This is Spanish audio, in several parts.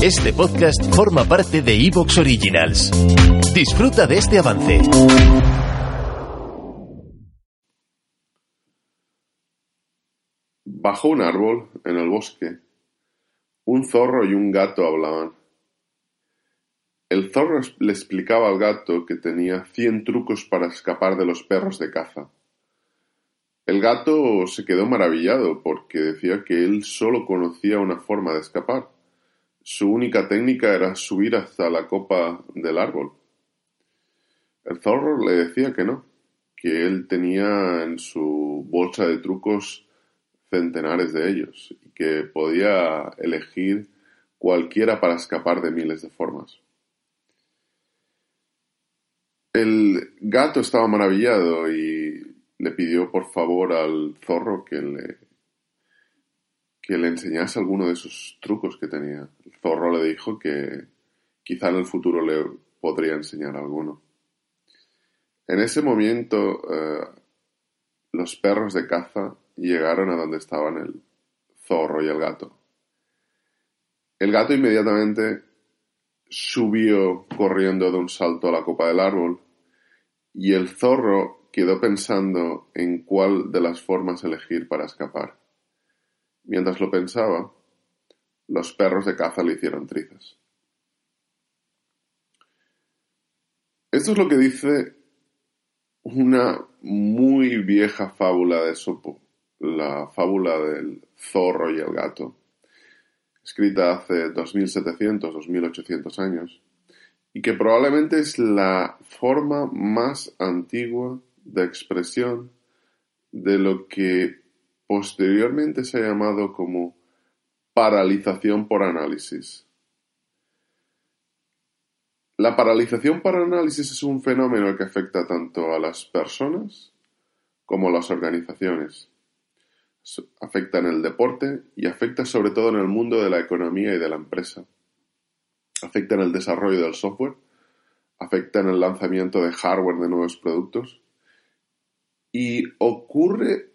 Este podcast forma parte de Evox Originals. Disfruta de este avance. Bajo un árbol, en el bosque, un zorro y un gato hablaban. El zorro le explicaba al gato que tenía cien trucos para escapar de los perros de caza. El gato se quedó maravillado porque decía que él solo conocía una forma de escapar. Su única técnica era subir hasta la copa del árbol. El zorro le decía que no, que él tenía en su bolsa de trucos centenares de ellos y que podía elegir cualquiera para escapar de miles de formas. El gato estaba maravillado y le pidió por favor al zorro que le, que le enseñase alguno de esos trucos que tenía. El zorro le dijo que quizá en el futuro le podría enseñar alguno. En ese momento eh, los perros de caza llegaron a donde estaban el zorro y el gato. El gato inmediatamente subió corriendo de un salto a la copa del árbol y el zorro quedó pensando en cuál de las formas elegir para escapar. Mientras lo pensaba, los perros de caza le hicieron trizas. Esto es lo que dice una muy vieja fábula de Sopo, la fábula del zorro y el gato, escrita hace 2700, 2800 años, y que probablemente es la forma más antigua de expresión de lo que posteriormente se ha llamado como paralización por análisis. La paralización por análisis es un fenómeno que afecta tanto a las personas como a las organizaciones. Afecta en el deporte y afecta sobre todo en el mundo de la economía y de la empresa. Afecta en el desarrollo del software, afecta en el lanzamiento de hardware de nuevos productos y ocurre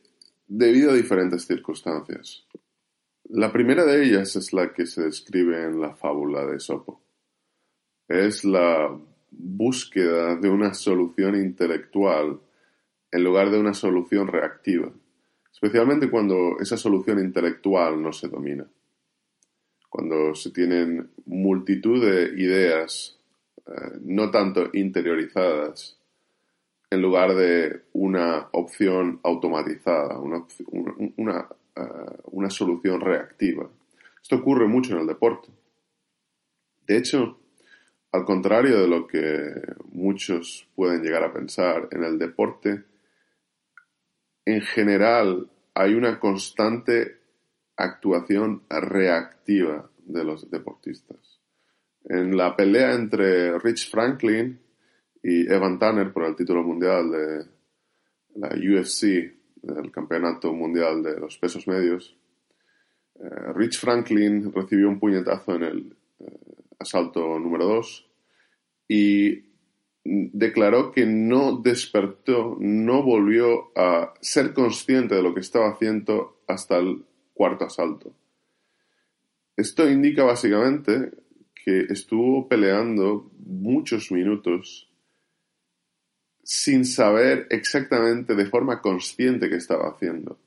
debido a diferentes circunstancias. La primera de ellas es la que se describe en la fábula de Sopo es la búsqueda de una solución intelectual en lugar de una solución reactiva, especialmente cuando esa solución intelectual no se domina, cuando se tienen multitud de ideas eh, no tanto interiorizadas en lugar de una opción automatizada, una, eh, una solución reactiva. Esto ocurre mucho en el deporte. De hecho, al contrario de lo que muchos pueden llegar a pensar, en el deporte, en general hay una constante actuación reactiva de los deportistas. En la pelea entre Rich Franklin y Evan Tanner por el título mundial de la UFC, del Campeonato Mundial de los Pesos Medios, eh, Rich Franklin recibió un puñetazo en el eh, asalto número 2 y declaró que no despertó, no volvió a ser consciente de lo que estaba haciendo hasta el cuarto asalto. Esto indica básicamente que estuvo peleando muchos minutos sin saber exactamente de forma consciente qué estaba haciendo.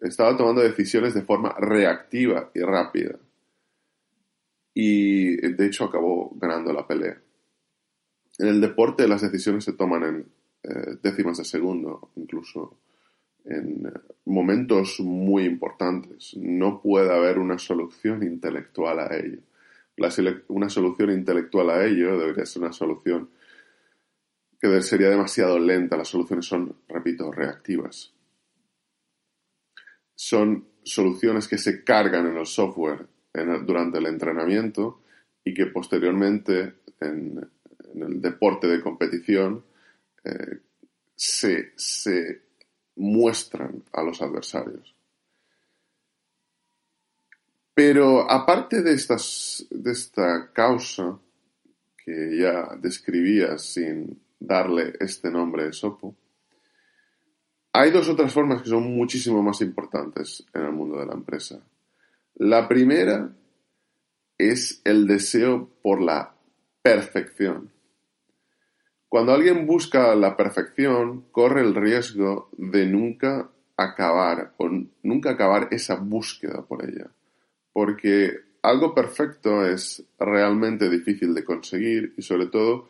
Estaba tomando decisiones de forma reactiva y rápida y de hecho acabó ganando la pelea. En el deporte las decisiones se toman en eh, décimas de segundo, incluso en momentos muy importantes. No puede haber una solución intelectual a ello. una solución intelectual a ello debería ser una solución sería demasiado lenta. Las soluciones son, repito, reactivas. Son soluciones que se cargan en el software durante el entrenamiento y que posteriormente en, el deporte de competición eh, se, muestran a los adversarios. Pero aparte de, estas, de esta causa que ya describía sin darle este nombre de Sopo, hay dos otras formas que son muchísimo más importantes en el mundo de la empresa. La primera es el deseo por la perfección. Cuando alguien busca la perfección, corre el riesgo de nunca acabar o nunca acabar esa búsqueda por ella. Porque algo perfecto es realmente difícil de conseguir y sobre todo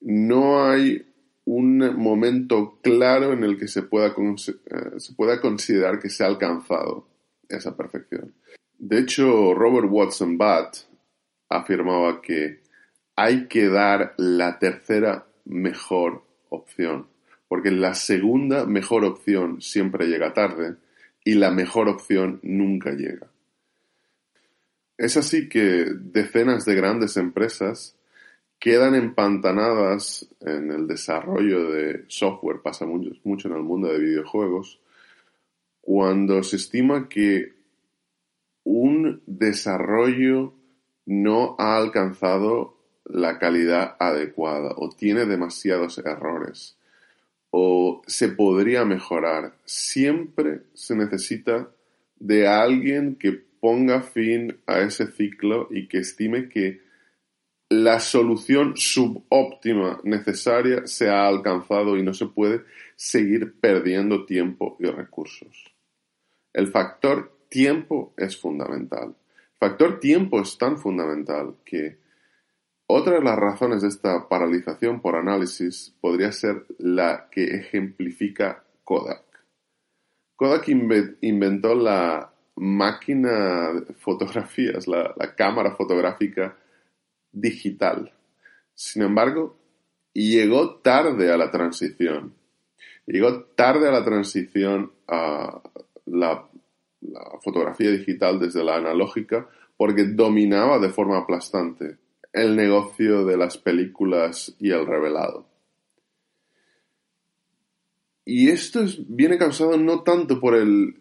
no hay un momento claro en el que se pueda, eh, se pueda considerar que se ha alcanzado esa perfección. De hecho, Robert Watson Batt afirmaba que hay que dar la tercera mejor opción, porque la segunda mejor opción siempre llega tarde y la mejor opción nunca llega. Es así que decenas de grandes empresas quedan empantanadas en el desarrollo de software, pasa mucho, en el mundo de videojuegos, cuando se estima que un desarrollo no ha alcanzado la calidad adecuada o tiene demasiados errores o se podría mejorar. Siempre se necesita de alguien que ponga fin a ese ciclo y que estime que la solución subóptima necesaria se ha alcanzado y no se puede seguir perdiendo tiempo y recursos. El factor tiempo es fundamental. El factor tiempo es tan fundamental que otra de las razones de esta paralización por análisis podría ser la que ejemplifica Kodak. Kodak inventó la máquina de fotografías, la, cámara fotográfica digital. Sin embargo, llegó tarde a la transición. Llegó tarde a la transición a la, fotografía digital desde la analógica porque dominaba de forma aplastante el negocio de las películas y el revelado. Y esto viene causado no tanto por el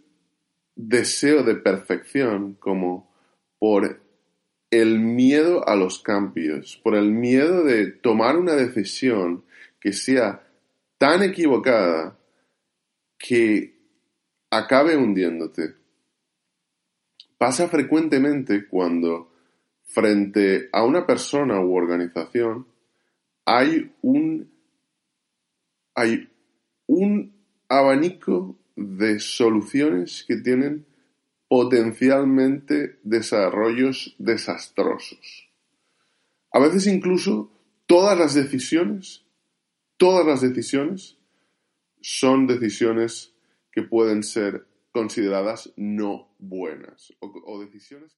deseo de perfección como por el miedo a los cambios, por el miedo de tomar una decisión que sea tan equivocada que acabe hundiéndote. Pasa frecuentemente cuando frente a una persona u organización hay un hay un abanico de soluciones que tienen potencialmente desarrollos desastrosos. A veces incluso todas las decisiones, todas las decisiones son decisiones que pueden ser consideradas no buenas o, decisiones